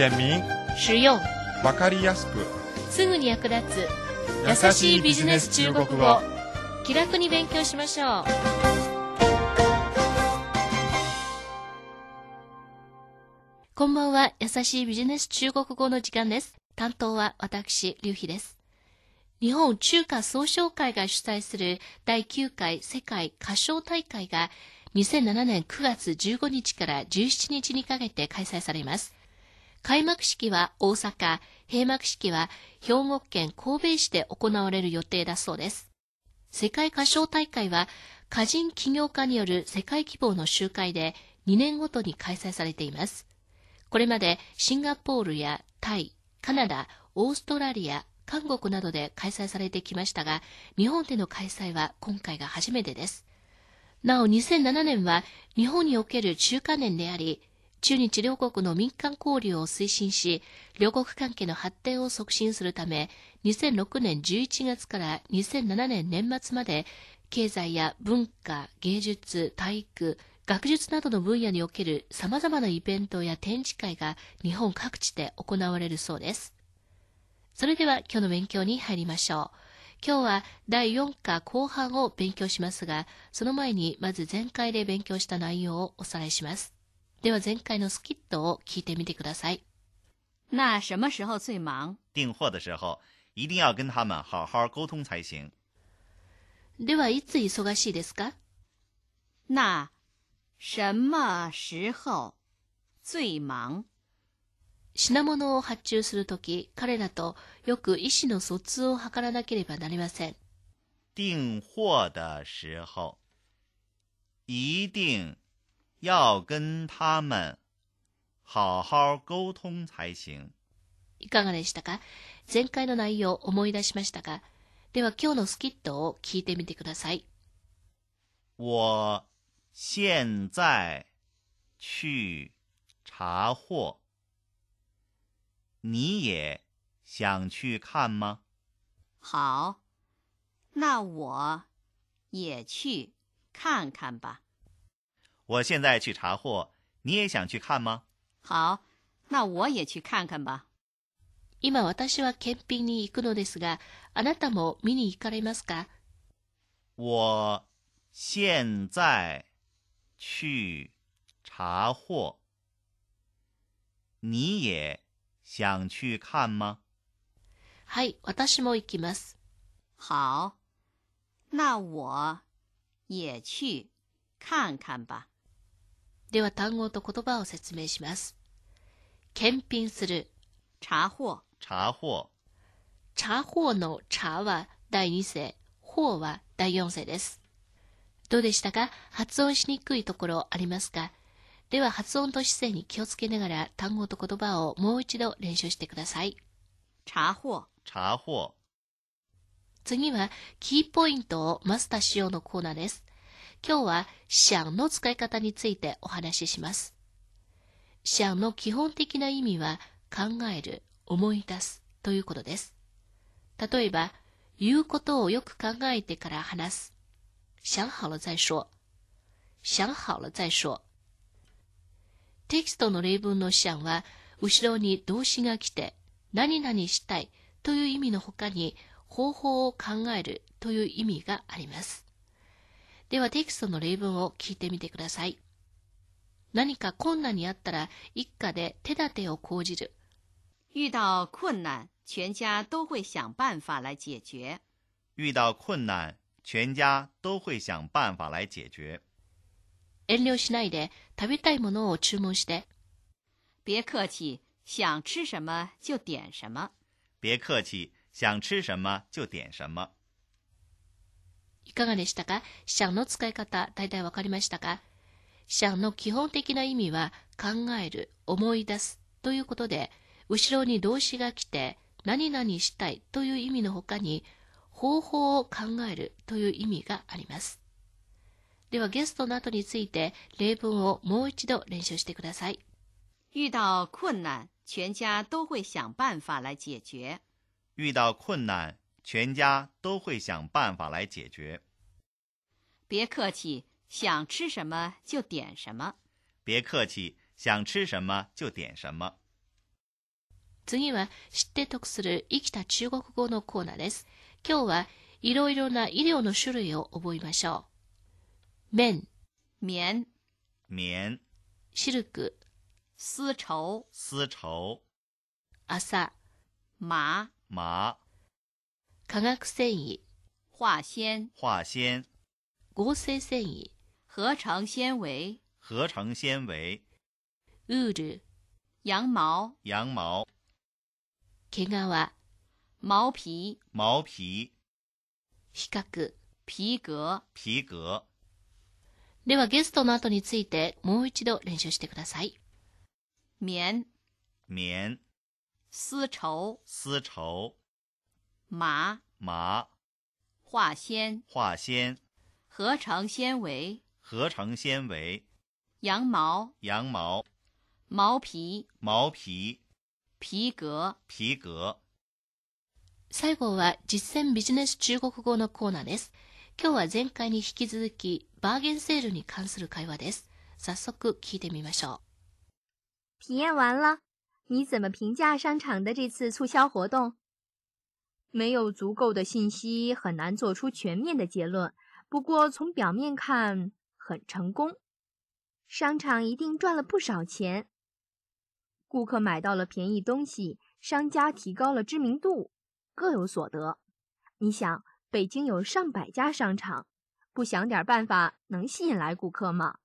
简明、实用、わかりやすく、すぐに役立つ。優しいビジネス中国語。気楽に勉強しましょう。こんばんは。優しいビジネス中国語の時間です。担当は私劉飛です。日本中華総商会が主催する第9回世界歌唱大会が2007年9月15日から17日にかけて開催されます。開幕式は大阪、閉幕式は兵庫県神戸市で行われる予定だそうです。世界歌唱大会は歌人起業家による世界規模の集会で2年ごとに開催されています。これまでシンガポールやタイ、カナダ、オーストラリア、韓国などで開催されてきましたが、日本での開催は今回が初めてです。なお2007年は日本における中華年であり、中日両国の民間交流を推進し、両国関係の発展を促進するため、2006年11月から2007年年末まで、経済や文化、芸術、体育、学術などの分野における様々なイベントや展示会が日本各地で行われるそうです。それでは今日の勉強に入りましょう。今日は第4課後半を勉強しますが、その前にまず前回で勉強した内容をおさらいします。では前回のスキットを聞いてみてください。那什么时候最忙？订货的时候一定要跟他们好好沟通才行。ではいつ忙しいですか？那什么时候最忙？品物を発注するとき、彼らとよく意思の疎通を図らなければなりません。订货的时候一定要跟他们好好沟通才行。いかがでしたか前回の内容を思い出しましたかでは今日のスキットを聞いてみてください。我现在去查货，你也想去看吗？好，那我也去看看吧。 我现在去查货，你也想去看吗？好，那我也去看看吧。今私は検品に行くのですが、あなたも見に行かれますか我现在去查货，你也想去看吗？はい、私も行きます。好，那我也去看看吧。 では単語と言葉を説明します。検品する。查货，查货，茶法の茶は第2世、法は第4世です。どうでしたか？発音しにくいところありますか？では発音と姿勢に気をつけながら単語と言葉をもう一度練習してください。查货，查货。次はキーポイントをマスターしようのコーナーです。今日は想の使い方についてお話しします。想の基本的な意味は考える、思い出すということです。例えば、言うことをよく考えてから話す。想好了再说。想好了再说。テキストの例文の想は、後ろに動詞が来て、何々したいという意味の他に、方法を考えるという意味があります。ではテキストの例文を聞いてみてください。何か困難にあったら一家で手立てを講じる。遇到困难，全家都会想办法来解决。遇到困难，全家都会想办法来解决。遠慮しないで食べたいものを注文して。别客气，想吃什么就点什么。别客气，想吃什么就点什么。いかがでしたか？想の使い方、大体わかりましたか？想の基本的な意味は考える、思い出すということで、後ろに動詞が来て、何々したいという意味の他に、方法を考えるという意味があります。ではゲストの後について例文をもう一度練習してください。遇到困难，全家都会想办法来解决。遇到困难，全家都会想办法来解决。别客气，想吃什么就点什么。别客气，想吃什么就点什么。 次は知って得する生きた中国語のコーナーです。今日はいろいろな医療の種類を覚えましょう。綿、棉、棉、シルク、丝绸、丝绸、麻、麻、麻、 化学繊維、化纤、化纤、合成繊維、合成纤维、合成纤维、ウール、羊毛、羊毛、毛皮、毛皮、毛皮、比較。皮革。皮革。ではゲストの後についてもう一度練習してください。棉、棉、丝绸、丝绸、麻、麻、化纤、化纤、合成纤维、合成纤维、羊毛、羊毛、毛皮、毛皮、皮革。皮革。最後は実践ビジネス中国語のコーナーです。今日は前回に引き続きバーゲンセールに関する会話です。早速聞いてみましょ体验完了，你怎么评价商场的这次促销活动？ 没有足够的信息，很难做出全面的结论。不过从表面看，很成功。商场一定赚了不少钱，顾客买到了便宜东西，商家提高了知名度，各有所得。你想，北京有上百家商场，不想点办法，能吸引来顾客吗？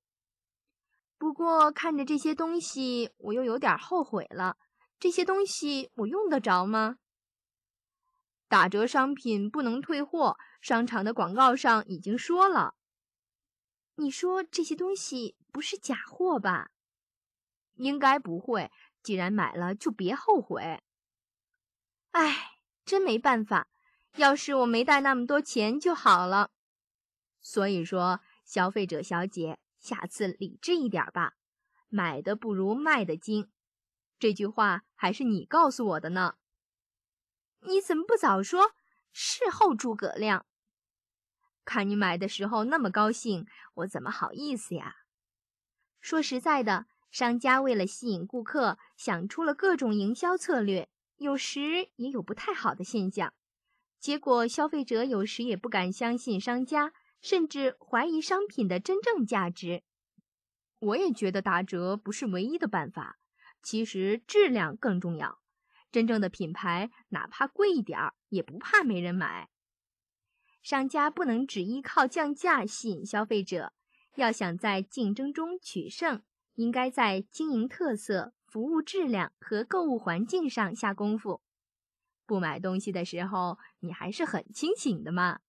不过看着这些东西，我又有点后悔了。这些东西我用得着吗？打折商品不能退货，商场的广告上已经说了。你说这些东西不是假货吧？应该不会。既然买了，就别后悔。唉，真没办法。要是我没带那么多钱就好了。所以说，消费者小姐。下次理智一点吧，买的不如卖的精。这句话还是你告诉我的呢。你怎么不早说？事后诸葛亮。看你买的时候那么高兴，我怎么好意思呀？说实在的，商家为了吸引顾客，想出了各种营销策略，有时也有不太好的现象。结果消费者有时也不敢相信商家。甚至怀疑商品的真正价值。我也觉得打折不是唯一的办法，其实质量更重要。真正的品牌哪怕贵一点儿，也不怕没人买。商家不能只依靠降价吸引消费者，要想在竞争中取胜，应该在经营特色、服务质量和购物环境上下功夫。不买东西的时候，你还是很清醒的嘛。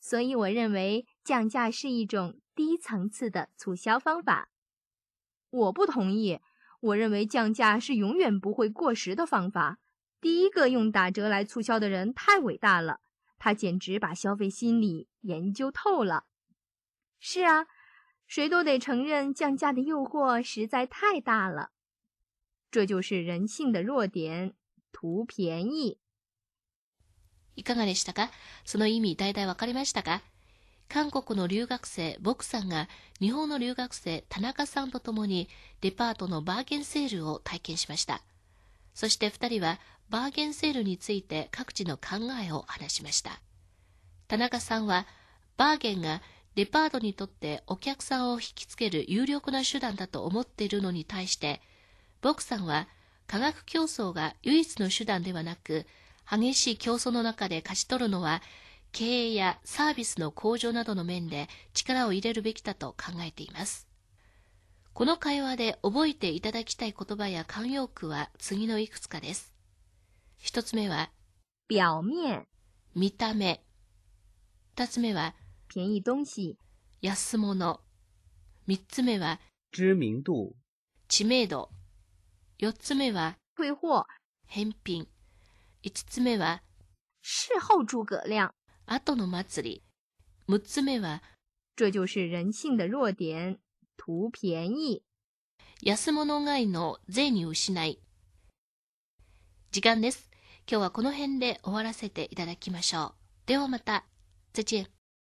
所以，我认为降价是一种低层次的促销方法。我不同意。我认为降价是永远不会过时的方法。第一个用打折来促销的人太伟大了，他简直把消费心理研究透了。是啊，谁都得承认降价的诱惑实在太大了。这就是人性的弱点，图便宜。いかがでしたかその意味大体わかりましたか 韓国の留学生、ボクさんが日本の留学生、田中さんと共にデパートのバーゲンセールを体験しました。そして二人はバーゲンセールについて各自の考えを話しました。田中さんはバーゲンがデパートにとってお客さんを引きつける有力な手段だと思っているのに対して、ボクさんは価格競争が唯一の手段ではなく、激しい競争の中で勝ち取るのは、経営やサービスの向上などの面で力を入れるべきだと考えています。この会話で覚えていただきたい言葉や慣用句は次のいくつかです。一つ目は、表面、見た目。二つ目は、便宜東西、安物。三つ目は、知名度、知名度。四つ目は、退貨、返品。五つ目は、事後諸葛亮。後の祭り。六つ目は、这就是人性的弱点，图便宜。安物買いの税に失い。時間です。今日はこの辺で終わらせていただきましょう。ではまた。再见。